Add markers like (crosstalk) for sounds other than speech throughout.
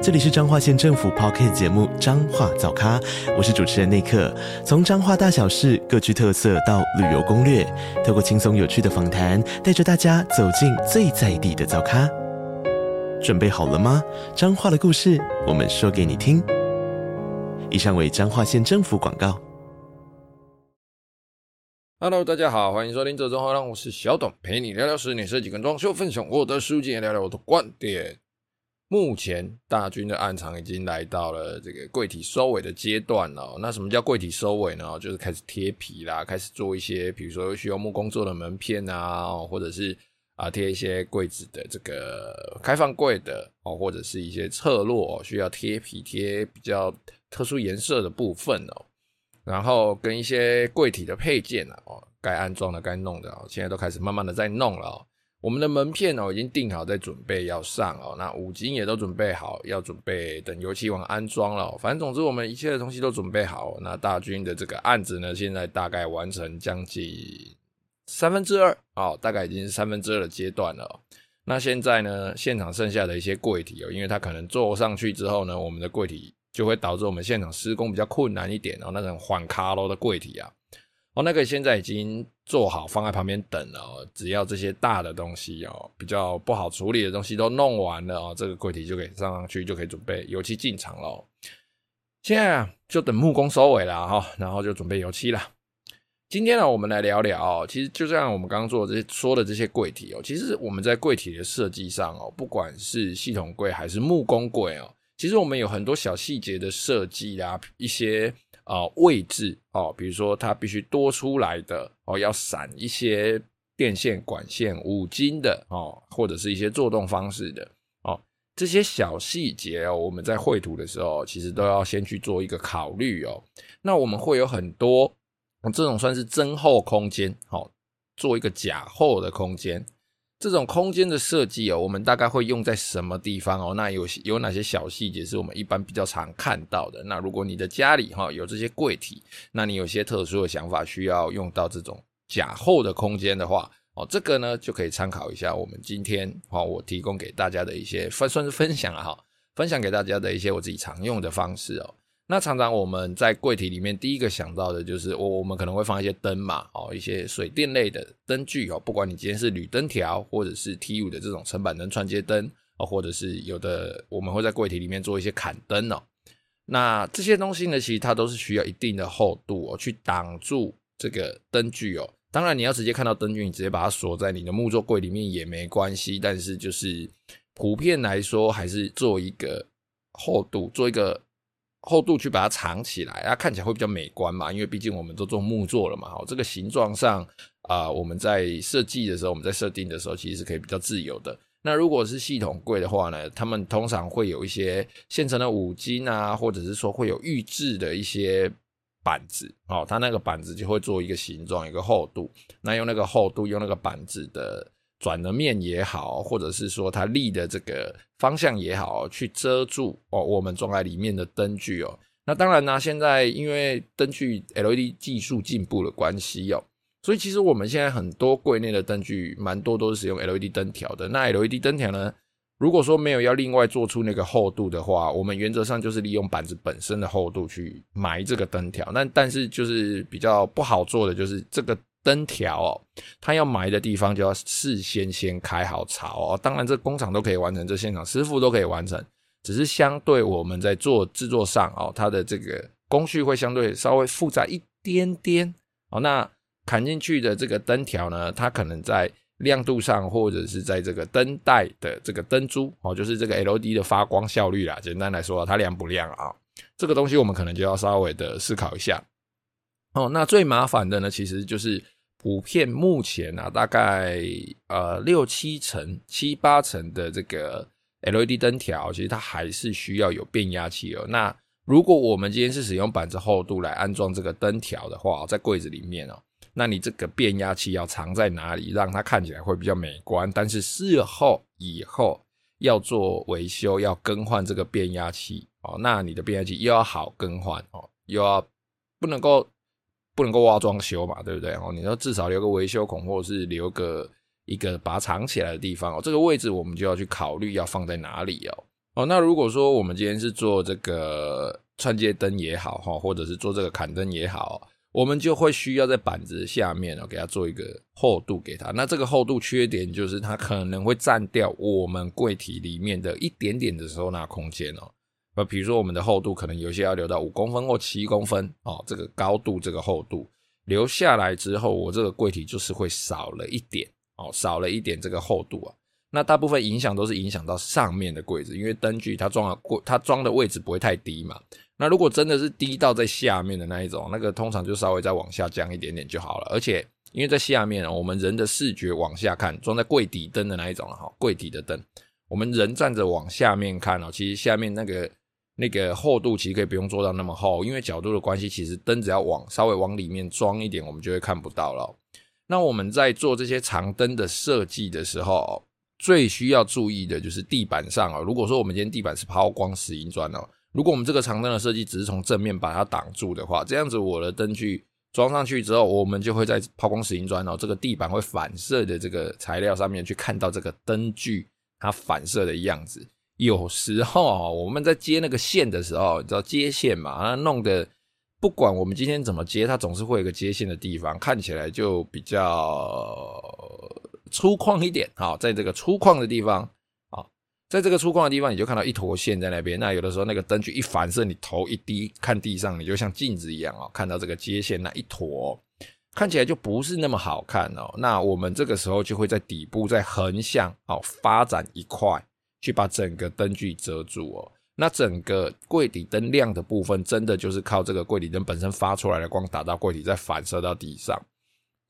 这里是彰化县政府 Podcast 节目《彰化早咖》，我是主持人内克。从彰化大小事各具特色到旅游攻略，透过轻松有趣的访谈，带着大家走进最在地的早咖。准备好了吗？彰化的故事，我们说给你听。以上为彰化县政府广告。Hello，大家好，欢迎收听《这中好让我是小董，陪你聊聊室内设计跟装修，分享我的书籍，聊聊我的观点。目前大军的暗场已经来到了这个柜体收尾的阶段了。那什么叫柜体收尾呢？就是开始贴皮啦，开始做一些，比如说需要木工做的门片啊，或者是啊贴一些柜子的这个开放柜的哦，或者是一些侧落需要贴皮贴比较特殊颜色的部分哦。然后跟一些柜体的配件啊，哦，该安装的该弄的哦，现在都开始慢慢的在弄了哦。我们的门片哦，已经定好，在准备要上哦。那五金也都准备好，要准备等油漆完安装了。反正总之，我们一切的东西都准备好。那大军的这个案子呢，现在大概完成将近三分之二哦，大概已经是三分之二的阶段了。那现在呢，现场剩下的一些柜体哦，因为它可能做上去之后呢，我们的柜体就会导致我们现场施工比较困难一点哦。那种缓卡楼的柜体啊。哦，那个现在已经做好，放在旁边等了哦。只要这些大的东西哦，比较不好处理的东西都弄完了哦，这个柜体就可以上上去，就可以准备油漆进场了。现在，就等木工收尾了哈，然后就准备油漆了。今天呢，我们来聊聊，其实就像我们刚刚做的这些说的这些柜体哦，其实我们在柜体的设计上哦，不管是系统柜还是木工柜哦，其实我们有很多小细节的设计啊，一些。啊、位置哦，比如说它必须多出来的哦，要闪一些电线管线、五金的哦，或者是一些做动方式的哦，这些小细节哦，我们在绘图的时候其实都要先去做一个考虑哦。那我们会有很多、这种算是增厚空间，好、哦，做一个假厚的空间。这种空间的设计哦，我们大概会用在什么地方哦？那有有哪些小细节是我们一般比较常看到的？那如果你的家里哈有这些柜体，那你有些特殊的想法需要用到这种假厚的空间的话哦，这个呢就可以参考一下我们今天哈我提供给大家的一些分算是分享啊哈，分享给大家的一些我自己常用的方式哦。那常常我们在柜体里面第一个想到的就是我我们可能会放一些灯嘛，哦，一些水电类的灯具哦，不管你今天是铝灯条或者是 T5 的这种层板灯、串接灯哦，或者是有的我们会在柜体里面做一些砍灯哦。那这些东西呢，其实它都是需要一定的厚度哦，去挡住这个灯具哦。当然你要直接看到灯具，你直接把它锁在你的木作柜里面也没关系，但是就是普遍来说，还是做一个厚度，做一个。厚度去把它藏起来，它看起来会比较美观嘛，因为毕竟我们都做木做了嘛，这个形状上啊、我们在设计的时候，我们在设定的时候，其实是可以比较自由的。那如果是系统柜的话呢，他们通常会有一些现成的五金啊，或者是说会有预制的一些板子，哦，它那个板子就会做一个形状，一个厚度，那用那个厚度，用那个板子的。转的面也好，或者是说它立的这个方向也好，去遮住哦，我们装在里面的灯具哦。那当然呢，现在因为灯具 LED 技术进步的关系哦，所以其实我们现在很多柜内的灯具，蛮多都是使用 LED 灯条的。那 LED 灯条呢，如果说没有要另外做出那个厚度的话，我们原则上就是利用板子本身的厚度去埋这个灯条。那但是就是比较不好做的就是这个。灯条哦，它要埋的地方就要事先先开好槽哦。当然，这工厂都可以完成，这现场师傅都可以完成，只是相对我们在做制作上哦，它的这个工序会相对稍微复杂一点点哦。那砍进去的这个灯条呢，它可能在亮度上，或者是在这个灯带的这个灯珠哦，就是这个 LED 的发光效率啦。简单来说，它亮不亮啊？这个东西我们可能就要稍微的思考一下哦。那最麻烦的呢，其实就是。普遍目前啊，大概呃六七成、七八成的这个 LED 灯条，其实它还是需要有变压器哦。那如果我们今天是使用板子厚度来安装这个灯条的话，在柜子里面哦，那你这个变压器要藏在哪里，让它看起来会比较美观？但是事后以后要做维修，要更换这个变压器哦，那你的变压器又要好更换哦，又要不能够不能够挖装修嘛，对不对？哦，你要至少留个维修孔，或者是留个一个把它藏起来的地方哦。这个位置我们就要去考虑要放在哪里哦。哦，那如果说我们今天是做这个串接灯也好哈，或者是做这个砍灯也好。我们就会需要在板子下面哦，给它做一个厚度给它。那这个厚度缺点就是它可能会占掉我们柜体里面的一点点的收纳空间哦。那比如说我们的厚度可能有些要留到五公分或七公分哦，这个高度这个厚度留下来之后，我这个柜体就是会少了一点哦，少了一点这个厚度啊。那大部分影响都是影响到上面的柜子，因为灯具它装的柜它装的位置不会太低嘛。那如果真的是低到在下面的那一种，那个通常就稍微再往下降一点点就好了。而且因为在下面，我们人的视觉往下看，装在柜底灯的那一种了哈，柜底的灯，我们人站着往下面看哦，其实下面那个那个厚度其实可以不用做到那么厚，因为角度的关系，其实灯只要往稍微往里面装一点，我们就会看不到了。那我们在做这些长灯的设计的时候，最需要注意的就是地板上哦。如果说我们今天地板是抛光石英砖哦。如果我们这个长灯的设计只是从正面把它挡住的话，这样子我的灯具装上去之后，我们就会在抛光石英砖哦，这个地板会反射的这个材料上面去看到这个灯具它反射的样子。有时候啊，我们在接那个线的时候，你知道接线嘛？那弄得不管我们今天怎么接，它总是会有个接线的地方，看起来就比较粗犷一点。好，在这个粗犷的地方。在这个粗犷的地方，你就看到一坨线在那边。那有的时候，那个灯具一反射，你头一低看地上，你就像镜子一样哦，看到这个接线那一坨，看起来就不是那么好看哦。那我们这个时候就会在底部再横向哦发展一块，去把整个灯具遮住哦。那整个柜底灯亮的部分，真的就是靠这个柜底灯本身发出来的光打到柜体，再反射到地上。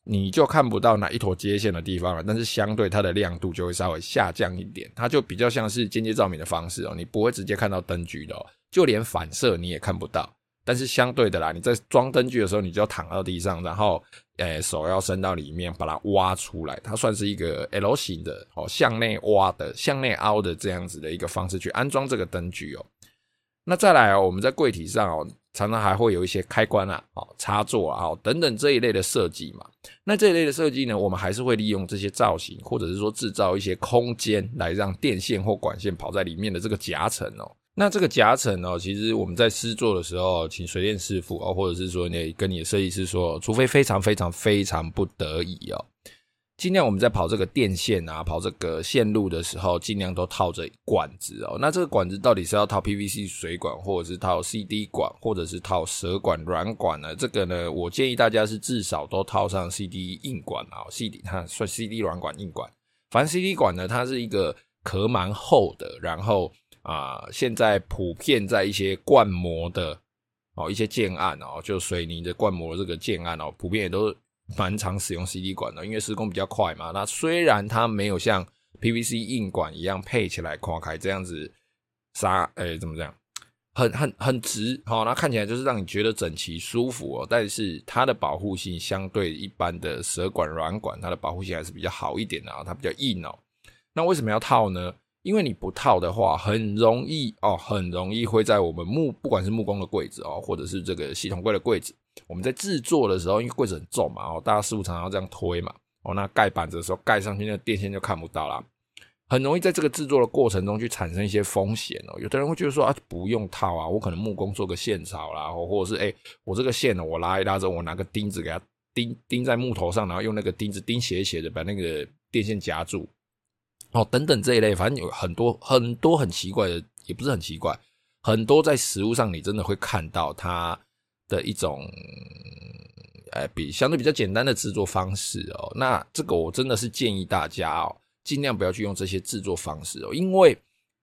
你就看不到哪一坨接线的地方了，但是相对它的亮度就会稍微下降一点，它就比较像是间接照明的方式哦，你不会直接看到灯具的哦，就连反射你也看不到。但是相对的啦，你在装灯具的时候，你就要躺到地上，然后诶手要伸到里面把它挖出来，它算是一个 L 型的哦，向内挖的、向内凹的这样子的一个方式去安装这个灯具哦。那再来哦，我们在柜体上哦。常常还会有一些开关啊、哦插座啊、哦等等这一类的设计嘛。那这一类的设计呢，我们还是会利用这些造型，或者是说制造一些空间，来让电线或管线跑在里面的这个夹层哦。那这个夹层哦，其实我们在施作的时候，请水电师傅哦，或者是说你跟你的设计师说，除非非常非常非常不得已哦。尽量我们在跑这个电线啊，跑这个线路的时候，尽量都套着管子哦。那这个管子到底是要套 PVC 水管，或者是套 CD 管，或者是套蛇管软管呢？这个呢，我建议大家是至少都套上 CD 硬管啊，CD 它 (laughs) 算 CD 软管硬管。反正 CD 管呢，它是一个壳蛮厚的，然后啊、现在普遍在一些灌模的哦，一些建案哦，就水泥的灌模这个建案哦，普遍也都。蛮常使用 CD 管的，因为施工比较快嘛。那虽然它没有像 PVC 硬管一样配起来跨开这样子杀，诶、怎么讲？很很很直，好，那看起来就是让你觉得整齐舒服哦。但是它的保护性相对一般的蛇管软管，它的保护性还是比较好一点的啊，它比较硬哦。那为什么要套呢？因为你不套的话，很容易哦，很容易会在我们木不管是木工的柜子哦，或者是这个系统柜的柜子。我们在制作的时候，因为柜子很重嘛，哦，大家师傅常常这样推嘛，哦，那盖板子的时候盖上去，那电线就看不到啦，很容易在这个制作的过程中去产生一些风险哦。有的人会觉得说啊，不用套啊，我可能木工做个线槽啦，或者是哎，我这个线呢，我拉一拉之后，我拿个钉子给它钉钉在木头上，然后用那个钉子钉斜斜的把那个电线夹住，哦，等等这一类，反正有很多很多很奇怪的，也不是很奇怪，很多在实物上你真的会看到它。的一种，呃，比相对比较简单的制作方式哦。那这个我真的是建议大家哦，尽量不要去用这些制作方式哦，因为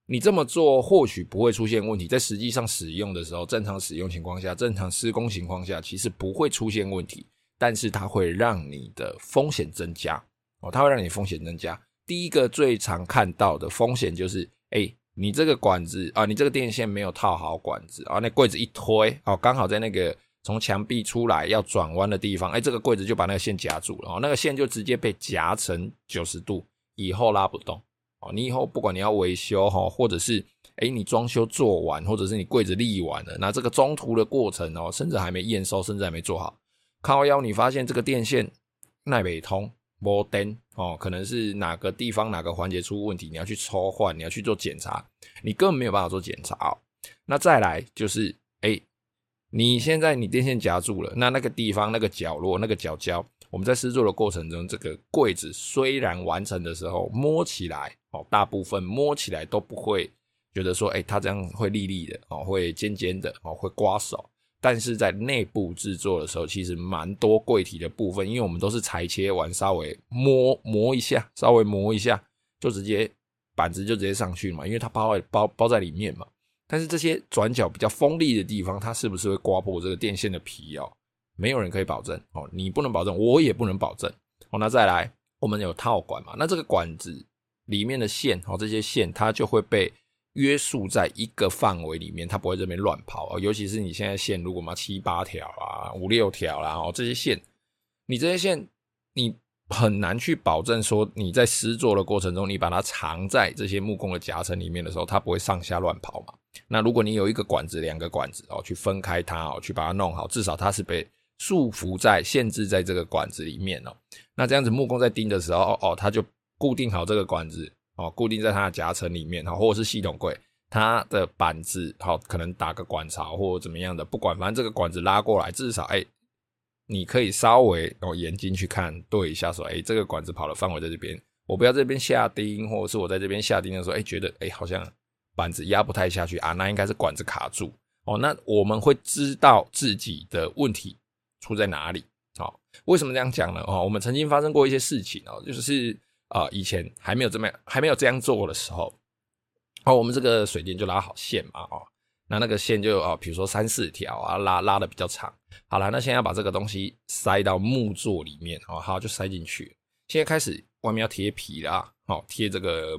你这么做或许不会出现问题，在实际上使用的时候，正常使用情况下，正常施工情况下，其实不会出现问题，但是它会让你的风险增加哦，它会让你风险增加。第一个最常看到的风险就是，哎。你这个管子啊，你这个电线没有套好管子啊，那柜子一推哦，刚好在那个从墙壁出来要转弯的地方，哎，这个柜子就把那个线夹住了哦，那个线就直接被夹成九十度，以后拉不动哦。你以后不管你要维修哈，或者是哎你装修做完，或者是你柜子立完了，那这个中途的过程哦，甚至还没验收，甚至还没做好，靠腰你发现这个电线耐不通，没电哦，可能是哪个地方哪个环节出问题，你要去抽换，你要去做检查，你根本没有办法做检查哦。那再来就是哎。你现在你电线夹住了，那那个地方那个角落那个角角，我们在施作的过程中，这个柜子虽然完成的时候摸起来哦，大部分摸起来都不会觉得说，哎，它这样会立立的哦，会尖尖的哦，会刮手。但是在内部制作的时候，其实蛮多柜体的部分，因为我们都是裁切完，稍微摸磨一下，稍微磨一下，就直接板子就直接上去嘛，因为它包在包包在里面嘛。但是这些转角比较锋利的地方，它是不是会刮破这个电线的皮哦？没有人可以保证哦，你不能保证，我也不能保证哦。那再来，我们有套管嘛？那这个管子里面的线哦，这些线它就会被约束在一个范围里面，它不会这边乱跑哦。尤其是你现在线如果嘛七八条啊、五六条啦哦，这些线，你这些线你。很难去保证说你在施作的过程中，你把它藏在这些木工的夹层里面的时候，它不会上下乱跑嘛？那如果你有一个管子、两个管子哦，去分开它哦，去把它弄好，至少它是被束缚在、限制在这个管子里面哦。那这样子木工在钉的时候哦，它就固定好这个管子哦，固定在它的夹层里面哈，或者是系统柜，它的板子好可能打个管槽或者怎么样的，不管，反正这个管子拉过来，至少哎。你可以稍微用眼睛去看对一下，说，哎，这个管子跑的范围在这边，我不要这边下钉，或者是我在这边下钉的时候，哎，觉得哎好像板子压不太下去啊，那应该是管子卡住哦。那我们会知道自己的问题出在哪里。好，为什么这样讲呢？哦，我们曾经发生过一些事情哦，就是啊，以前还没有这么还没有这样做过的时候，哦，我们这个水电就拉好线嘛，哦。那那个线就啊，比如说三四条啊，拉拉的比较长。好了，那现在要把这个东西塞到木座里面哦，好，就塞进去。现在开始外面要贴皮啦，好，贴这个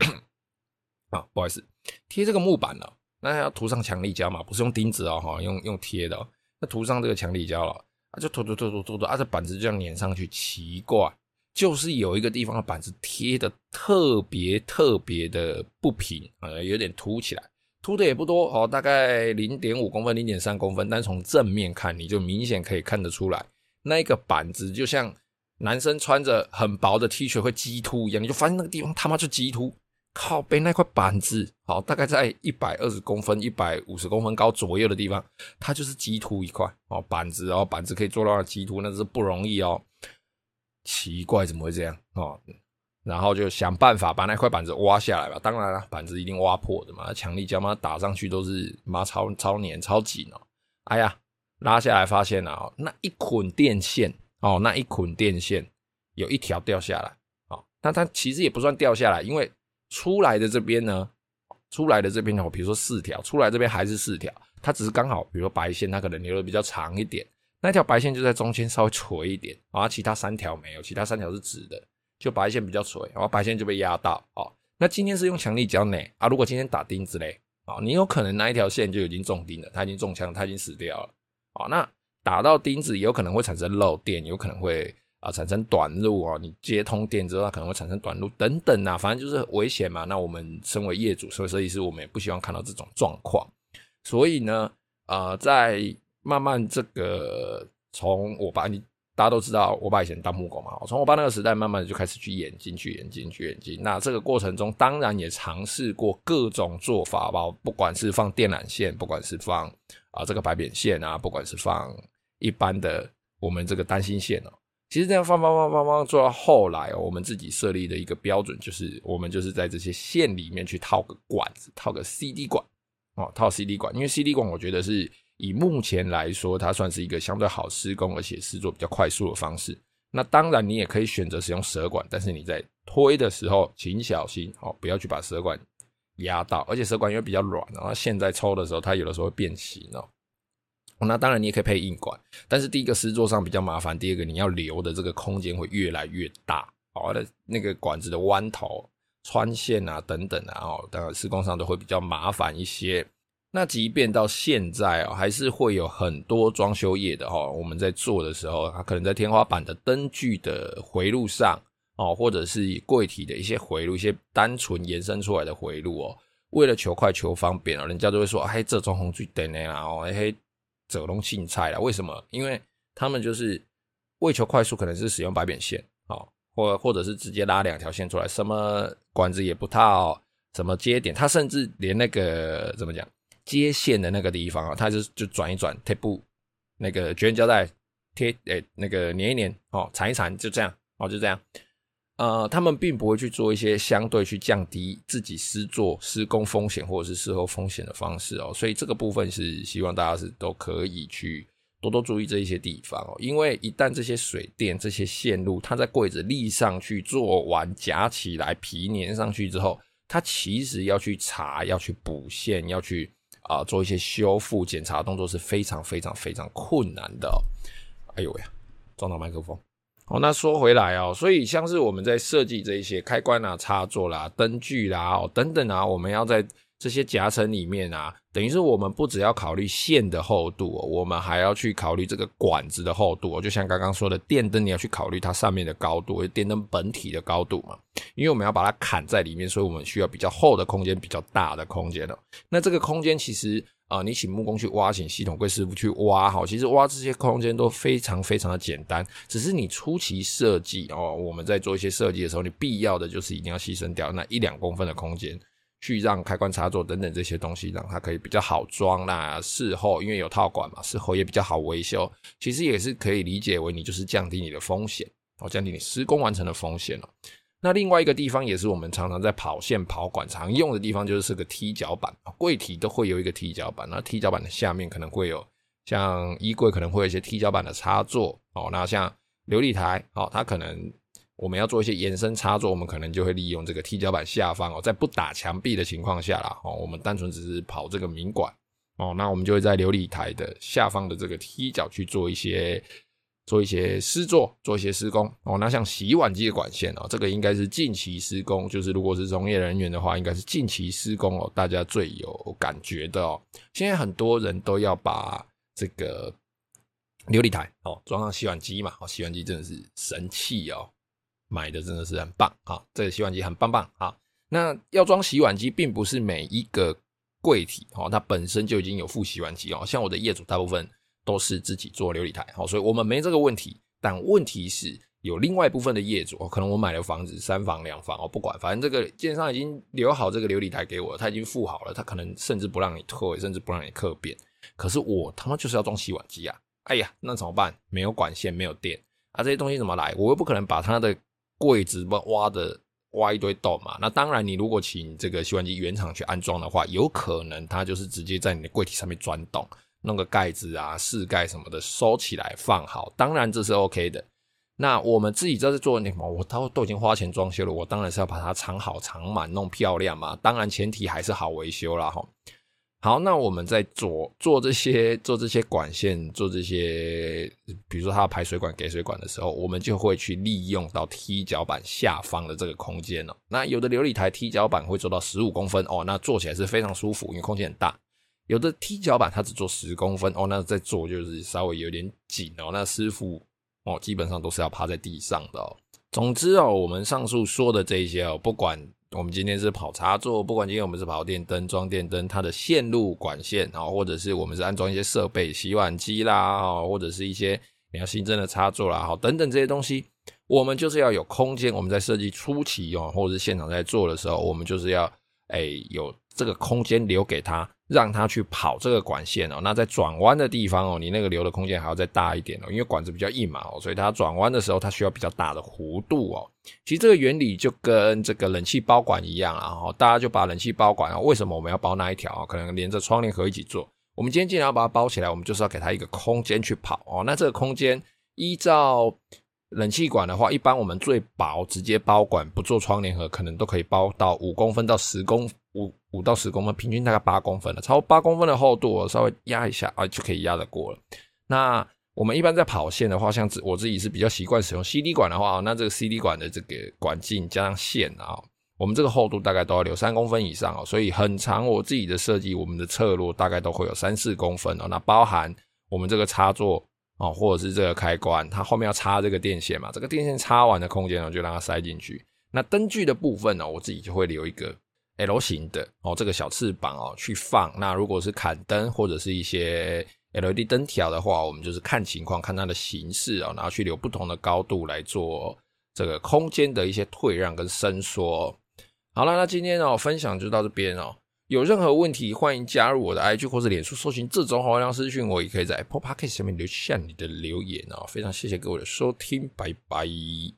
(coughs) 啊，不好意思，贴这个木板了。那要涂上强力胶嘛，不是用钉子哦，哈，用用贴的。那涂上这个强力胶了，啊，就涂涂涂涂涂涂，啊，这板子就这样粘上去。奇怪，就是有一个地方的板子贴的特别特别的不平，呃，有点凸起来。凸的也不多哦，大概零点五公分、零点三公分，但从正面看，你就明显可以看得出来，那个板子就像男生穿着很薄的 T 恤会激凸一样，你就发现那个地方他妈就激凸，靠背那块板子，好，大概在一百二十公分、一百五十公分高左右的地方，它就是激凸一块哦，板子哦，板子可以做到激凸，那是不容易哦，奇怪，怎么会这样哦？然后就想办法把那块板子挖下来吧。当然了，板子一定挖破的嘛。强力胶嘛，打上去都是妈超超黏超紧哦。哎呀，拉下来发现了哦，那一捆电线哦，那一捆电线有一条掉下来哦。那它其实也不算掉下来，因为出来的这边呢，出来的这边呢，比如说四条，出来这边还是四条，它只是刚好，比如说白线它可能留的比较长一点，那条白线就在中间稍微垂一点，然后其他三条没有，其他三条是直的。就白线比较垂，然后白线就被压到哦。那今天是用强力胶呢啊？如果今天打钉子嘞啊，你有可能那一条线就已经中钉了，它已经中枪，它已经死掉了啊。那打到钉子有可能会产生漏电，有可能会啊产生短路哦。你接通电之后，它可能会产生短路等等啊，反正就是危险嘛。那我们身为业主，所以设计师，我们也不希望看到这种状况。所以呢，呃，在慢慢这个从我把你。大家都知道，我爸以前当木工嘛，我从我爸那个时代，慢慢的就开始去演进，去演进，去演进。那这个过程中，当然也尝试过各种做法吧，不管是放电缆线，不管是放啊这个白扁线啊，不管是放一般的我们这个单芯线哦。其实这样放放放放放，做到后来哦，我们自己设立的一个标准就是，我们就是在这些线里面去套个管子，套个 CD 管哦，套 CD 管，因为 CD 管我觉得是。以目前来说，它算是一个相对好施工，而且施作比较快速的方式。那当然，你也可以选择使用蛇管，但是你在推的时候，请小心哦，不要去把蛇管压到。而且蛇管因为比较软，然后线在抽的时候，它有的时候会变形哦。那当然，你也可以配硬管，但是第一个施作上比较麻烦，第二个你要留的这个空间会越来越大哦。那那个管子的弯头、穿线啊等等啊，哦，当然施工上都会比较麻烦一些。那即便到现在哦，还是会有很多装修业的哈，我们在做的时候，它可能在天花板的灯具的回路上哦，或者是柜体的一些回路，一些单纯延伸出来的回路哦，为了求快求方便哦，人家都会说，哎，这装红最等的啦哦，哎，这东西菜了，为什么？因为他们就是为求快速，可能是使用白扁线哦，或或者是直接拉两条线出来，什么管子也不套，什么接点，他甚至连那个怎么讲？接线的那个地方啊，它就就转一转，贴布那个绝缘胶带贴，诶、那个粘一粘，哦，缠一缠，就这样，哦，就这样。呃，他们并不会去做一些相对去降低自己施作施工风险或者是事后风险的方式哦，所以这个部分是希望大家是都可以去多多注意这一些地方哦，因为一旦这些水电这些线路它在柜子立上去做完夹起来皮粘上去之后，它其实要去查，要去补线，要去。啊，做一些修复检查动作是非常非常非常困难的哦。哎呦喂，撞到麦克风。好，那说回来哦，所以像是我们在设计这一些开关啊、插座啦、灯具啦、哦等等啊，我们要在。这些夹层里面啊，等于是我们不只要考虑线的厚度，我们还要去考虑这个管子的厚度。就像刚刚说的，电灯你要去考虑它上面的高度，电灯本体的高度嘛。因为我们要把它砍在里面，所以我们需要比较厚的空间，比较大的空间哦。那这个空间其实啊，你请木工去挖，请系统柜师傅去挖，好，其实挖这些空间都非常非常的简单，只是你初期设计哦，我们在做一些设计的时候，你必要的就是一定要牺牲掉那一两公分的空间。去让开关插座等等这些东西，让它可以比较好装。那事后因为有套管嘛，事后也比较好维修。其实也是可以理解为你就是降低你的风险哦，降低你施工完成的风险了。那另外一个地方也是我们常常在跑线跑管常用的地方，就是个踢脚板。柜体都会有一个踢脚板，那踢脚板的下面可能会有像衣柜可能会有一些踢脚板的插座哦。那像琉璃台哦，它可能。我们要做一些延伸插座，我们可能就会利用这个踢脚板下方哦，在不打墙壁的情况下啦，哦，我们单纯只是跑这个明管哦，那我们就会在琉璃台的下方的这个踢脚去做一些做一些施作，做一些施工哦。那像洗碗机的管线哦，这个应该是近期施工，就是如果是从业人员的话，应该是近期施工哦，大家最有感觉的哦。现在很多人都要把这个琉璃台哦装上洗碗机嘛，哦，洗碗机真的是神器哦。买的真的是很棒啊！这个洗碗机很棒棒啊！那要装洗碗机，并不是每一个柜体哦，它本身就已经有附洗碗机哦。像我的业主，大部分都是自己做琉璃台，好，所以我们没这个问题。但问题是有另外一部分的业主哦，可能我买了房子三房两房哦，不管，反正这个建商已经留好这个琉璃台给我，他已经附好了，他可能甚至不让你退，甚至不让你客变。可是我他妈就是要装洗碗机啊！哎呀，那怎么办？没有管线，没有电啊，这些东西怎么来？我又不可能把它的。柜子不挖的挖一堆洞嘛？那当然，你如果请这个洗碗机原厂去安装的话，有可能它就是直接在你的柜体上面钻洞，弄个盖子啊、饰盖什么的收起来放好。当然这是 OK 的。那我们自己在这做什么？我都都已经花钱装修了，我当然是要把它藏好、藏满、弄漂亮嘛。当然前提还是好维修啦。哈。好，那我们在做做这些做这些管线，做这些，比如说它排水管、给水管的时候，我们就会去利用到踢脚板下方的这个空间哦。那有的琉璃台踢脚板会做到十五公分哦，那做起来是非常舒服，因为空间很大。有的踢脚板它只做十公分哦，那在做就是稍微有点紧哦。那师傅哦，基本上都是要趴在地上的哦。总之哦，我们上述说的这些哦，不管。我们今天是跑插座，不管今天我们是跑电灯、装电灯，它的线路管线啊，或者是我们是安装一些设备，洗碗机啦，或者是一些你要新增的插座啦，好，等等这些东西，我们就是要有空间。我们在设计初期哦，或者是现场在做的时候，我们就是要哎有这个空间留给他。让它去跑这个管线哦，那在转弯的地方哦，你那个留的空间还要再大一点哦，因为管子比较硬嘛哦，所以它转弯的时候它需要比较大的弧度哦。其实这个原理就跟这个冷气包管一样啊，大家就把冷气包管啊，为什么我们要包那一条？可能连着窗帘盒一起做。我们今天既然要把它包起来，我们就是要给它一个空间去跑哦。那这个空间依照冷气管的话，一般我们最薄直接包管不做窗帘盒，可能都可以包到五公分到十公五。五到十公分，平均大概八公分了，超八公分的厚度，我稍微压一下啊，就可以压得过了。那我们一般在跑线的话，像我自己是比较习惯使用 CD 管的话，那这个 CD 管的这个管径加上线啊，我们这个厚度大概都要留三公分以上哦，所以很长。我自己的设计，我们的侧路大概都会有三四公分哦。那包含我们这个插座哦，或者是这个开关，它后面要插这个电线嘛，这个电线插完的空间呢，就让它塞进去。那灯具的部分呢，我自己就会留一个 L 型的哦，这个小翅膀哦去放。那如果是砍灯或者是一些 LED 灯条的话，我们就是看情况，看它的形式哦，然后去留不同的高度来做这个空间的一些退让跟伸缩。好了，那今天哦分享就到这边哦。有任何问题，欢迎加入我的 IG 或者脸书，搜寻这种好量私讯我，也可以在 Apple Podcast 下面留下你的留言哦。非常谢谢各位的收听，拜拜。